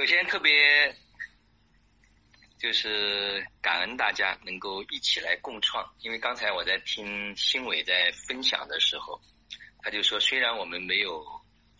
首先特别就是感恩大家能够一起来共创，因为刚才我在听新伟在分享的时候，他就说虽然我们没有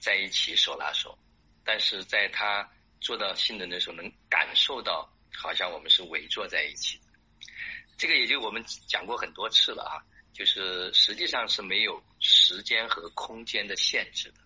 在一起手拉手，但是在他做到性能的时候，能感受到好像我们是围坐在一起。这个也就我们讲过很多次了啊，就是实际上是没有时间和空间的限制的。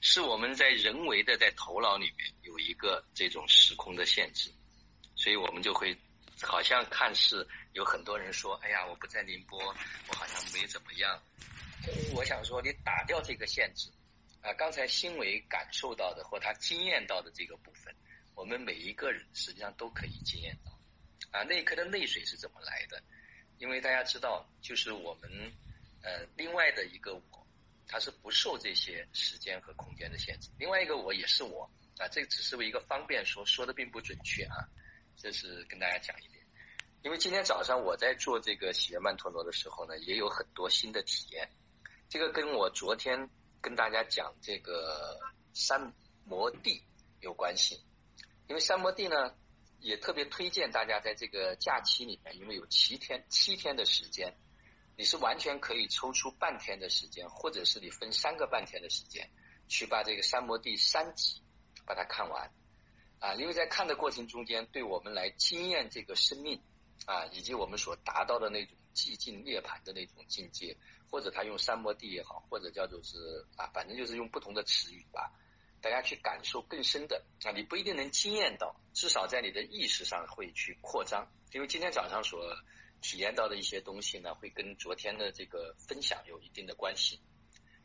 是我们在人为的在头脑里面有一个这种时空的限制，所以我们就会好像看似有很多人说：“哎呀，我不在宁波，我好像没怎么样。”我想说，你打掉这个限制啊，刚才新伟感受到的或他经验到的这个部分，我们每一个人实际上都可以经验到啊。那一刻的泪水是怎么来的？因为大家知道，就是我们呃另外的一个。它是不受这些时间和空间的限制。另外一个我也是我啊，这只是为一个方便说，说的并不准确啊。这是跟大家讲一点。因为今天早上我在做这个喜悦曼陀罗的时候呢，也有很多新的体验。这个跟我昨天跟大家讲这个三摩地有关系。因为三摩地呢，也特别推荐大家在这个假期里面，因为有七天七天的时间。你是完全可以抽出半天的时间，或者是你分三个半天的时间，去把这个三摩地三集把它看完，啊，因为在看的过程中间，对我们来经验这个生命，啊，以及我们所达到的那种寂静涅槃的那种境界，或者他用三摩地也好，或者叫做是啊，反正就是用不同的词语吧，大家去感受更深的啊，你不一定能经验到，至少在你的意识上会去扩张，因为今天早上所。体验到的一些东西呢，会跟昨天的这个分享有一定的关系。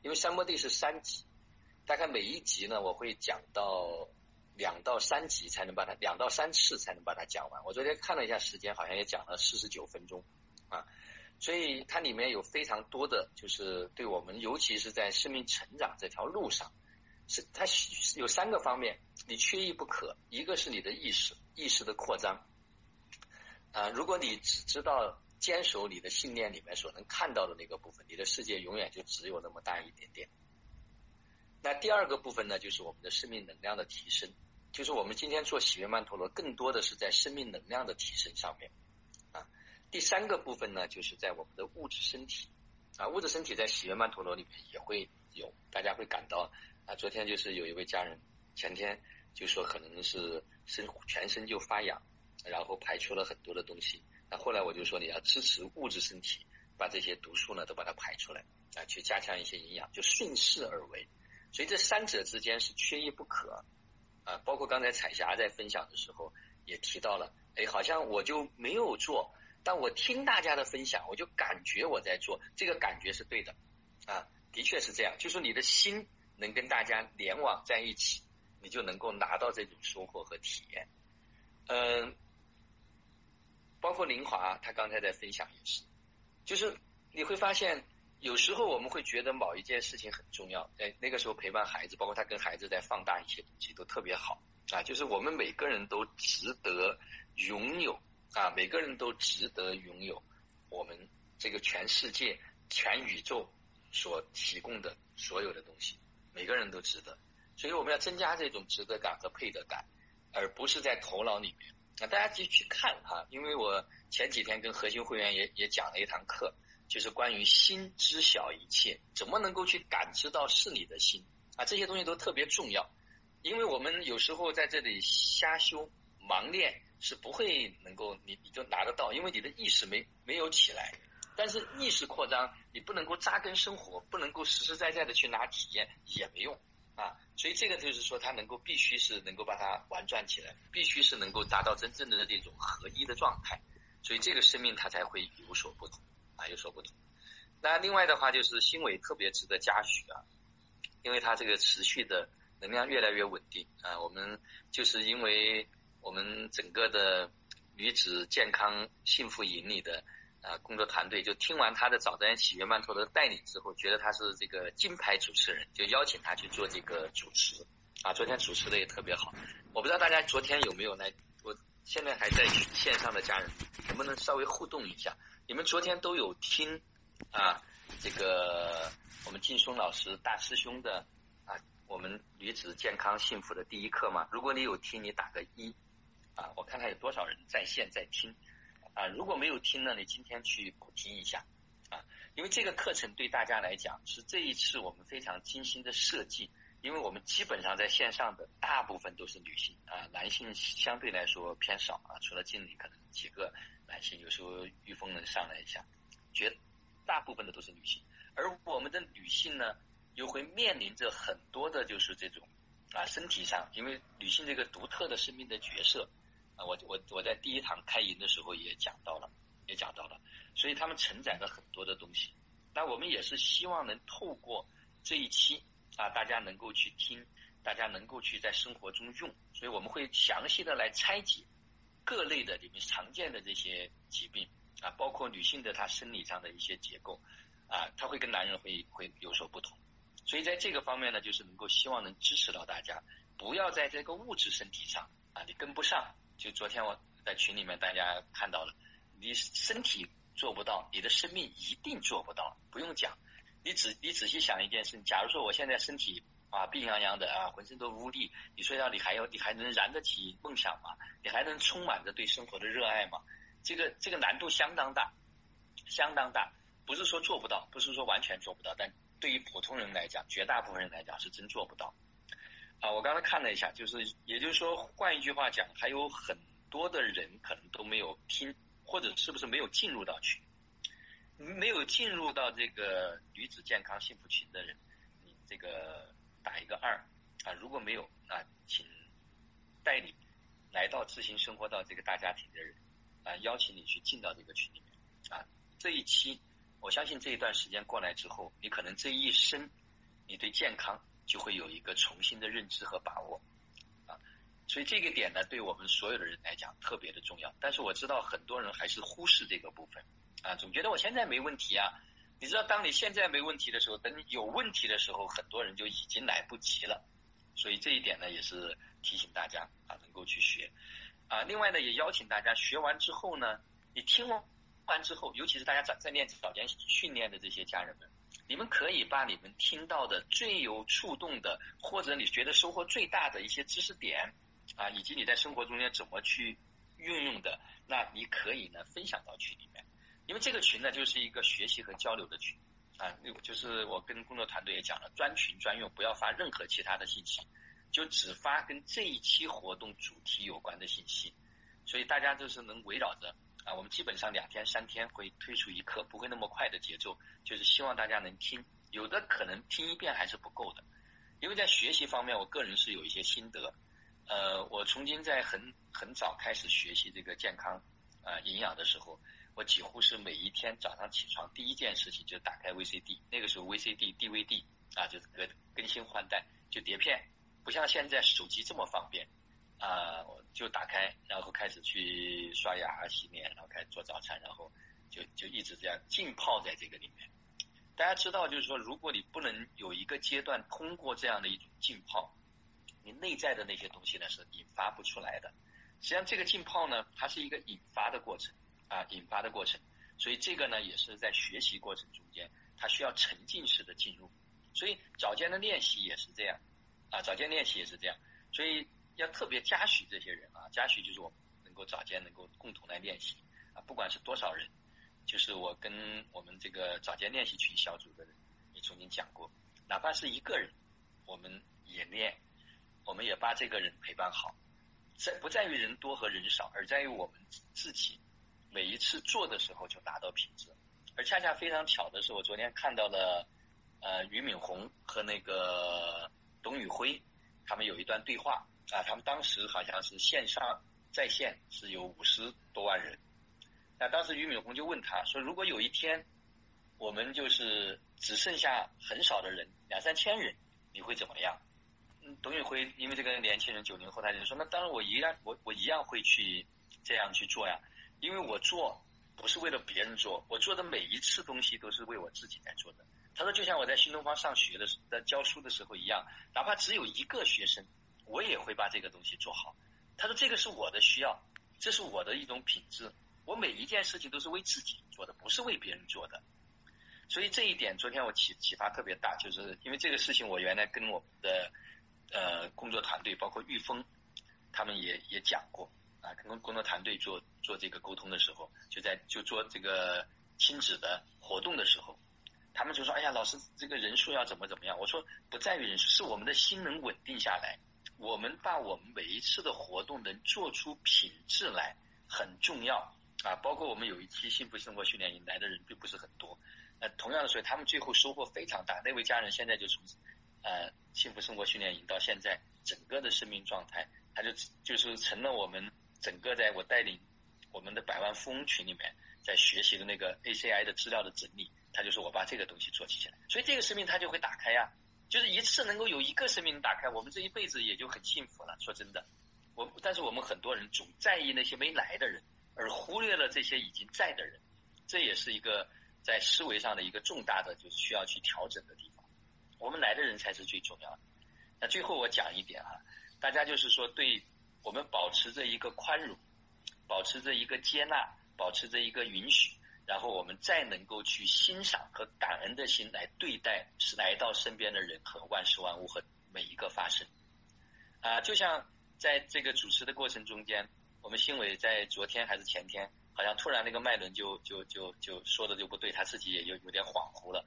因为三摩地是三集，大概每一集呢，我会讲到两到三集才能把它两到三次才能把它讲完。我昨天看了一下时间，好像也讲了四十九分钟啊，所以它里面有非常多的，就是对我们，尤其是在生命成长这条路上，是它有三个方面，你缺一不可。一个是你的意识，意识的扩张。啊，如果你只知道坚守你的信念里面所能看到的那个部分，你的世界永远就只有那么大一点点。那第二个部分呢，就是我们的生命能量的提升，就是我们今天做喜悦曼陀罗，更多的是在生命能量的提升上面。啊，第三个部分呢，就是在我们的物质身体。啊，物质身体在喜悦曼陀罗里面也会有，大家会感到啊，昨天就是有一位家人，前天就说可能是身全身就发痒。然后排出了很多的东西，那后来我就说你要支持物质身体，把这些毒素呢都把它排出来，啊，去加强一些营养，就顺势而为。所以这三者之间是缺一不可，啊，包括刚才彩霞在分享的时候也提到了，哎，好像我就没有做，但我听大家的分享，我就感觉我在做，这个感觉是对的，啊，的确是这样，就是你的心能跟大家联网在一起，你就能够拿到这种收获和体验，嗯。包括林华，他刚才在分享也是，就是你会发现，有时候我们会觉得某一件事情很重要，在那个时候陪伴孩子，包括他跟孩子在放大一些东西都特别好啊。就是我们每个人都值得拥有啊，每个人都值得拥有我们这个全世界、全宇宙所提供的所有的东西，每个人都值得。所以我们要增加这种值得感和配得感，而不是在头脑里面。啊，大家继续去看哈，因为我前几天跟核心会员也也讲了一堂课，就是关于心知晓一切，怎么能够去感知到是你的心啊，这些东西都特别重要，因为我们有时候在这里瞎修盲练是不会能够你你就拿得到，因为你的意识没没有起来，但是意识扩张你不能够扎根生活，不能够实实在在的去拿体验也没用。啊，所以这个就是说，它能够必须是能够把它玩转起来，必须是能够达到真正的这种合一的状态，所以这个生命它才会有所不同啊，有所不同。那另外的话就是新伟特别值得嘉许啊，因为它这个持续的能量越来越稳定啊，我们就是因为我们整个的女子健康幸福营里的。啊，工作团队就听完他的早餐喜悦曼陀罗的带领之后，觉得他是这个金牌主持人，就邀请他去做这个主持。啊，昨天主持的也特别好。我不知道大家昨天有没有来，我现在还在线上的家人，能不能稍微互动一下？你们昨天都有听啊？这个我们劲松老师大师兄的啊，我们女子健康幸福的第一课吗？如果你有听，你打个一，啊，我看看有多少人在线在听，啊，如果没有听呢，你今天去补听一下，啊，因为这个课程对大家来讲是这一次我们非常精心的设计，因为我们基本上在线上的大部分都是女性，啊，男性相对来说偏少，啊，除了经理可能几个男性，有时候玉峰能上来一下，绝大部分的都是女性，而我们的女性呢。又会面临着很多的，就是这种啊，身体上，因为女性这个独特的生命的角色啊，我我我在第一堂开营的时候也讲到了，也讲到了，所以他们承载了很多的东西。那我们也是希望能透过这一期啊，大家能够去听，大家能够去在生活中用，所以我们会详细的来拆解各类的里面常见的这些疾病啊，包括女性的她生理上的一些结构啊，她会跟男人会会有所不同。所以在这个方面呢，就是能够希望能支持到大家，不要在这个物质身体上啊，你跟不上。就昨天我在群里面大家看到了，你身体做不到，你的生命一定做不到。不用讲，你仔你仔细想一件事，假如说我现在身体啊病殃殃的啊，浑身都无力，你说要你还要你还能燃得起梦想吗？你还能充满着对生活的热爱吗？这个这个难度相当大，相当大。不是说做不到，不是说完全做不到，但。对于普通人来讲，绝大部分人来讲是真做不到。啊，我刚才看了一下，就是也就是说，换一句话讲，还有很多的人可能都没有听，或者是不是没有进入到群，没有进入到这个女子健康幸福群的人，你这个打一个二啊，如果没有啊，请带你来到自行生活到这个大家庭的人啊，邀请你去进到这个群里面啊，这一期。我相信这一段时间过来之后，你可能这一生，你对健康就会有一个重新的认知和把握，啊，所以这个点呢，对我们所有的人来讲特别的重要。但是我知道很多人还是忽视这个部分，啊，总觉得我现在没问题啊。你知道，当你现在没问题的时候，等你有问题的时候，很多人就已经来不及了。所以这一点呢，也是提醒大家啊，能够去学，啊，另外呢，也邀请大家学完之后呢，你听完。完之后，尤其是大家在在练早间训练的这些家人们，你们可以把你们听到的最有触动的，或者你觉得收获最大的一些知识点，啊，以及你在生活中间怎么去运用的，那你可以呢分享到群里面，因为这个群呢就是一个学习和交流的群，啊，就是我跟工作团队也讲了，专群专用，不要发任何其他的信息，就只发跟这一期活动主题有关的信息，所以大家就是能围绕着。啊，我们基本上两天三天会推出一课，不会那么快的节奏，就是希望大家能听。有的可能听一遍还是不够的，因为在学习方面，我个人是有一些心得。呃，我曾经在很很早开始学习这个健康啊营养的时候，我几乎是每一天早上起床第一件事情就打开 VCD，那个时候 VCD、DVD 啊就是更更新换代，就碟片，不像现在手机这么方便。啊，我就打开，然后开始去刷牙、洗脸，然后开始做早餐，然后就就一直这样浸泡在这个里面。大家知道，就是说，如果你不能有一个阶段通过这样的一种浸泡，你内在的那些东西呢是引发不出来的。实际上，这个浸泡呢，它是一个引发的过程啊，引发的过程。所以这个呢，也是在学习过程中间，它需要沉浸式的进入。所以早间的练习也是这样啊，早间练习也是这样。所以。要特别嘉许这些人啊，嘉许就是我们能够早间能够共同来练习啊，不管是多少人，就是我跟我们这个早间练习群小组的人也曾经讲过，哪怕是一个人，我们也练，我们也把这个人陪伴好，在不在于人多和人少，而在于我们自己每一次做的时候就达到品质，而恰恰非常巧的是，我昨天看到了呃俞敏洪和那个董宇辉他们有一段对话。啊，他们当时好像是线上在线是有五十多万人，那当时俞敏洪就问他说：“如果有一天我们就是只剩下很少的人，两三千人，你会怎么样？”嗯，董宇辉因为这个年轻人九零后，他就说：“那当然，我一样，我我一样会去这样去做呀，因为我做不是为了别人做，我做的每一次东西都是为我自己在做的。”他说：“就像我在新东方上学的时，在教书的时候一样，哪怕只有一个学生。”我也会把这个东西做好。他说：“这个是我的需要，这是我的一种品质。我每一件事情都是为自己做的，不是为别人做的。所以这一点，昨天我启启发特别大，就是因为这个事情，我原来跟我们的呃工作团队，包括玉峰，他们也也讲过啊，跟工作团队做做这个沟通的时候，就在就做这个亲子的活动的时候，他们就说：“哎呀，老师，这个人数要怎么怎么样？”我说：“不在于人数，是我们的心能稳定下来。我们把我们每一次的活动能做出品质来很重要啊。包括我们有一期幸福生活训练营来的人并不是很多。”呃，同样的，所以他们最后收获非常大。那位家人现在就从呃幸福生活训练营到现在整个的生命状态，他就就是成了我们整个在我带领我们的百万富翁群里面在学习的那个 ACI 的资料的整理，他就是我把这个东西做起来，所以这个生命它就会打开呀。就是一次能够有一个生命打开，我们这一辈子也就很幸福了。说真的，我但是我们很多人总在意那些没来的人，而忽略了这些已经在的人，这也是一个。在思维上的一个重大的就是需要去调整的地方，我们来的人才是最重要的。那最后我讲一点哈，大家就是说，对我们保持着一个宽容，保持着一个接纳，保持着一个允许，然后我们再能够去欣赏和感恩的心来对待来到身边的人和万事万物和每一个发生。啊，就像在这个主持的过程中间，我们新伟在昨天还是前天。好像突然那个脉轮就就就就说的就不对，他自己也有有点恍惚了，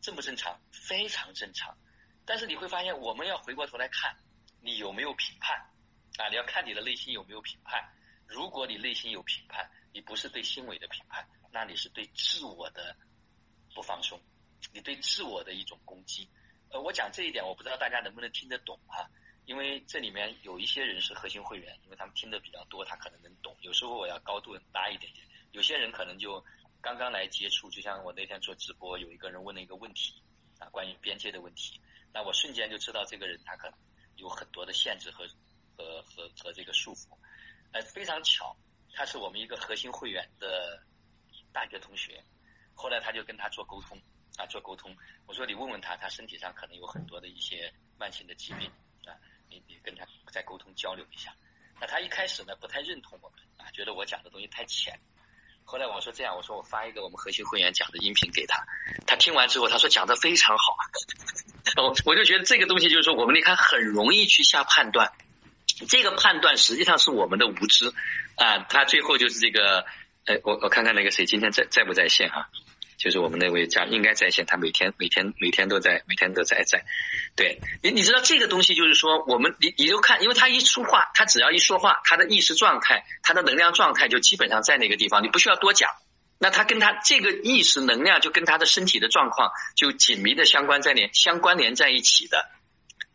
正不正常？非常正常。但是你会发现，我们要回过头来看，你有没有评判啊？你要看你的内心有没有评判。如果你内心有评判，你不是对心伟的评判，那你是对自我的不放松，你对自我的一种攻击。呃，我讲这一点，我不知道大家能不能听得懂哈。因为这里面有一些人是核心会员，因为他们听的比较多，他可能能懂。有时候我要高度拉一点点，有些人可能就刚刚来接触。就像我那天做直播，有一个人问了一个问题啊，关于边界的问题，那我瞬间就知道这个人他可能有很多的限制和和和和这个束缚。呃，非常巧，他是我们一个核心会员的大学同学，后来他就跟他做沟通啊，做沟通。我说你问问他，他身体上可能有很多的一些慢性的疾病啊。你你跟他再沟通交流一下，那他一开始呢不太认同我们啊，觉得我讲的东西太浅。后来我说这样，我说我发一个我们核心会员讲的音频给他，他听完之后他说讲的非常好啊。我我就觉得这个东西就是说我们你看很容易去下判断，这个判断实际上是我们的无知啊。他最后就是这个，哎，我我看看那个谁今天在在不在线哈。就是我们那位家应该在线，他每天每天每天都在，每天都在在。对你，你知道这个东西就是说，我们你你就看，因为他一说话，他只要一说话，他的意识状态，他的能量状态就基本上在那个地方，你不需要多讲。那他跟他这个意识能量就跟他的身体的状况就紧密的相关在连相关联在一起的，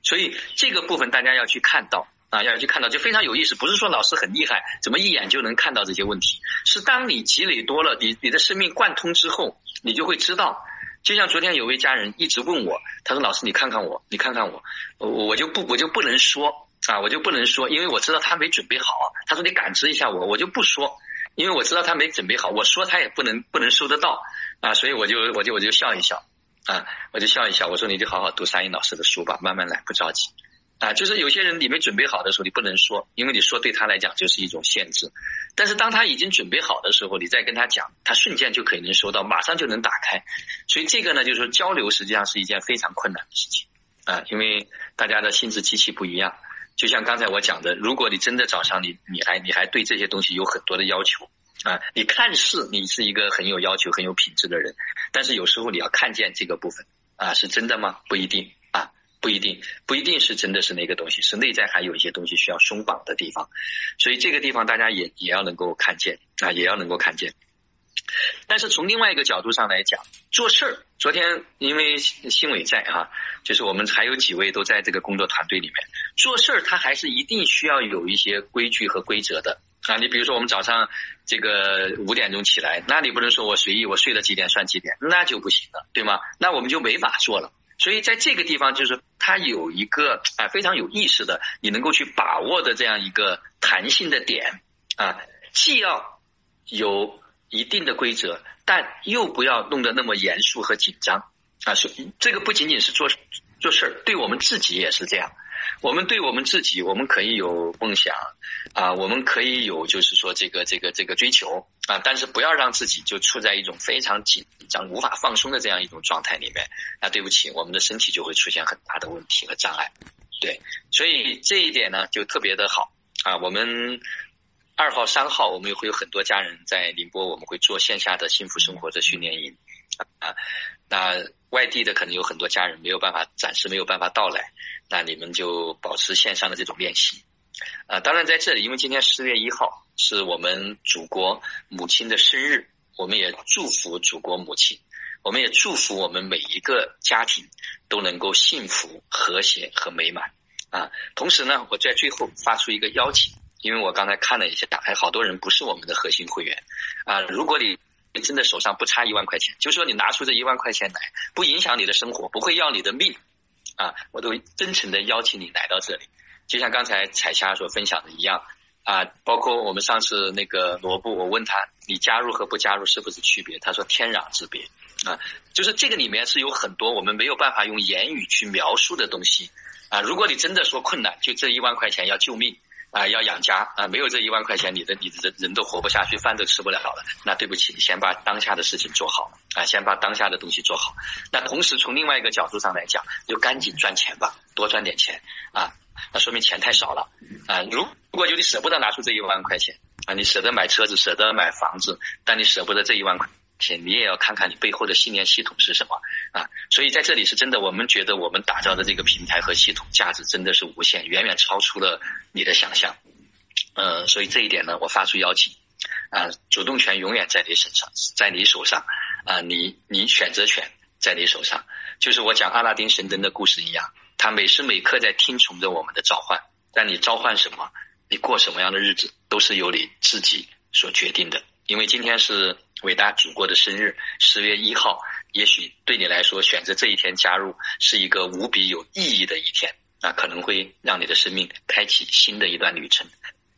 所以这个部分大家要去看到。啊，要去看到就非常有意思，不是说老师很厉害，怎么一眼就能看到这些问题？是当你积累多了，你你的生命贯通之后，你就会知道。就像昨天有位家人一直问我，他说：“老师，你看看我，你看看我，我我就不我就不能说啊，我就不能说，因为我知道他没准备好。”他说：“你感知一下我，我就不说，因为我知道他没准备好，我说他也不能不能收得到啊，所以我就我就我就笑一笑啊，我就笑一笑，我说你就好好读沙英老师的书吧，慢慢来，不着急。”啊，就是有些人你没准备好的时候，你不能说，因为你说对他来讲就是一种限制。但是当他已经准备好的时候，你再跟他讲，他瞬间就可以能收到，马上就能打开。所以这个呢，就是说交流实际上是一件非常困难的事情啊，因为大家的心智机器不一样。就像刚才我讲的，如果你真的早上你你还你还对这些东西有很多的要求啊，你看似你是一个很有要求、很有品质的人，但是有时候你要看见这个部分啊，是真的吗？不一定。不一定，不一定是真的是那个东西，是内在还有一些东西需要松绑的地方，所以这个地方大家也也要能够看见啊，也要能够看见。但是从另外一个角度上来讲，做事儿，昨天因为新伟在啊，就是我们还有几位都在这个工作团队里面做事儿，他还是一定需要有一些规矩和规则的啊。你比如说我们早上这个五点钟起来，那你不能说我随意，我睡到几点算几点，那就不行了，对吗？那我们就没法做了。所以在这个地方，就是它有一个啊非常有意识的，你能够去把握的这样一个弹性的点啊，既要有一定的规则，但又不要弄得那么严肃和紧张啊。所以这个不仅仅是做做事儿，对我们自己也是这样。我们对我们自己，我们可以有梦想啊，我们可以有就是说这个这个这个追求啊，但是不要让自己就处在一种非常紧张、无法放松的这样一种状态里面。那对不起，我们的身体就会出现很大的问题和障碍对，所以这一点呢就特别的好啊。我们二号、三号，我们也会有很多家人在宁波，我们会做线下的幸福生活的训练营啊。那外地的可能有很多家人没有办法，暂时没有办法到来，那你们就保持线上的这种练习啊。当然在这里，因为今天十月一号是我们祖国母亲的生日，我们也祝福祖国母亲。我们也祝福我们每一个家庭都能够幸福、和谐和美满啊！同时呢，我在最后发出一个邀请，因为我刚才看了一下，还好多人不是我们的核心会员啊。如果你真的手上不差一万块钱，就说你拿出这一万块钱来，不影响你的生活，不会要你的命啊，我都真诚的邀请你来到这里。就像刚才彩霞所分享的一样啊，包括我们上次那个罗布，我问他你加入和不加入是不是区别？他说天壤之别。啊，就是这个里面是有很多我们没有办法用言语去描述的东西啊。如果你真的说困难，就这一万块钱要救命啊，要养家啊，没有这一万块钱，你的你的人都活不下去，饭都吃不了了。那对不起，你先把当下的事情做好啊，先把当下的东西做好。那同时从另外一个角度上来讲，就赶紧赚钱吧，多赚点钱啊。那说明钱太少了啊。如如果就你舍不得拿出这一万块钱啊，你舍得买车子，舍得买房子，但你舍不得这一万块。且你也要看看你背后的信念系统是什么啊！所以在这里是真的，我们觉得我们打造的这个平台和系统价值真的是无限，远远超出了你的想象。呃，所以这一点呢，我发出邀请啊，主动权永远在你身上，在你手上啊，你你选择权在你手上，就是我讲阿拉丁神灯的故事一样，他每时每刻在听从着我们的召唤，但你召唤什么，你过什么样的日子，都是由你自己所决定的。因为今天是伟大祖国的生日，十月一号，也许对你来说，选择这一天加入是一个无比有意义的一天，啊，可能会让你的生命开启新的一段旅程。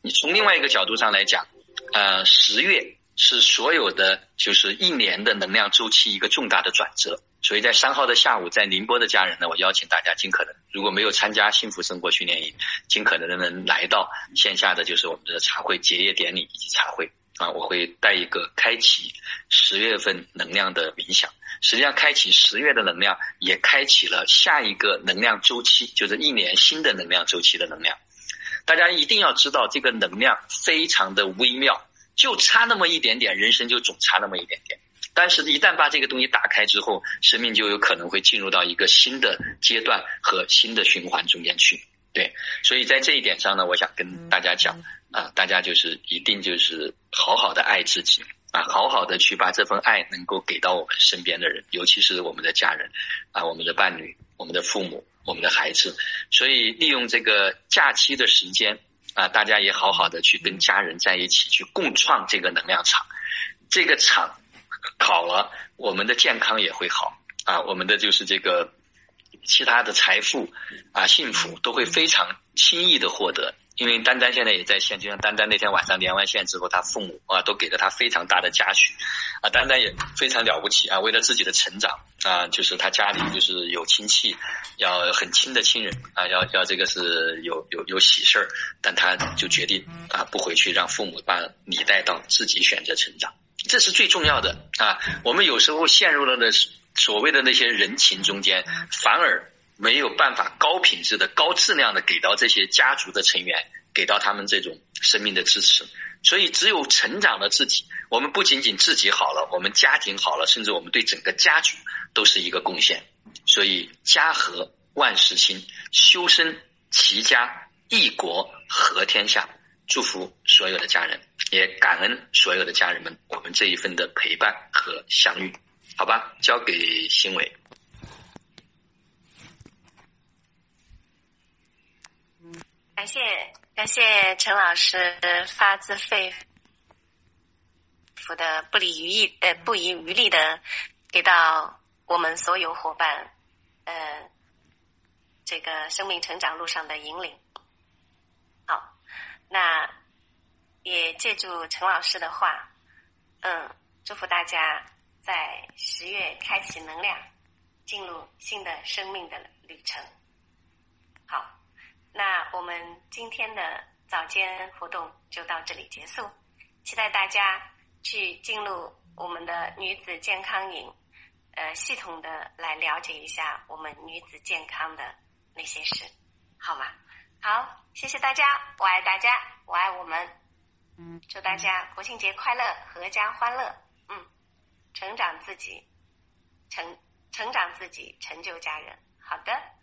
你从另外一个角度上来讲，呃，十月是所有的就是一年的能量周期一个重大的转折，所以在三号的下午，在宁波的家人呢，我邀请大家尽可能，如果没有参加幸福生活训练营，尽可能的能来到线下的就是我们的茶会结业典礼以及茶会。啊，我会带一个开启十月份能量的冥想。实际上，开启十月的能量，也开启了下一个能量周期，就是一年新的能量周期的能量。大家一定要知道，这个能量非常的微妙，就差那么一点点，人生就总差那么一点点。但是，一旦把这个东西打开之后，生命就有可能会进入到一个新的阶段和新的循环中间去。对，所以在这一点上呢，我想跟大家讲。啊，大家就是一定就是好好的爱自己啊，好好的去把这份爱能够给到我们身边的人，尤其是我们的家人啊，我们的伴侣、我们的父母、我们的孩子。所以利用这个假期的时间啊，大家也好好的去跟家人在一起去共创这个能量场。这个场好了，我们的健康也会好啊，我们的就是这个其他的财富啊、幸福都会非常轻易的获得。因为丹丹现在也在线，就像丹丹那天晚上连完线之后，他父母啊都给了他非常大的嘉许，啊，丹丹也非常了不起啊，为了自己的成长啊，就是他家里就是有亲戚，要很亲的亲人啊，要要这个是有有有喜事儿，但他就决定啊不回去，让父母把你带到自己选择成长，这是最重要的啊。我们有时候陷入了的所谓的那些人情中间，反而。没有办法高品质的、高质量的给到这些家族的成员，给到他们这种生命的支持。所以，只有成长了自己，我们不仅仅自己好了，我们家庭好了，甚至我们对整个家族都是一个贡献。所以，家和万事兴，修身齐家一国和天下。祝福所有的家人，也感恩所有的家人们，我们这一份的陪伴和相遇。好吧，交给新伟。感谢感谢陈老师发自肺腑的不遗余力呃不遗余力的给到我们所有伙伴呃这个生命成长路上的引领。好，那也借助陈老师的话，嗯，祝福大家在十月开启能量，进入新的生命的旅程。好。那我们今天的早间活动就到这里结束，期待大家去进入我们的女子健康营，呃，系统的来了解一下我们女子健康的那些事。好吗？好，谢谢大家，我爱大家，我爱我们。嗯，祝大家国庆节快乐，阖家欢乐。嗯，成长自己，成成长自己，成就家人。好的。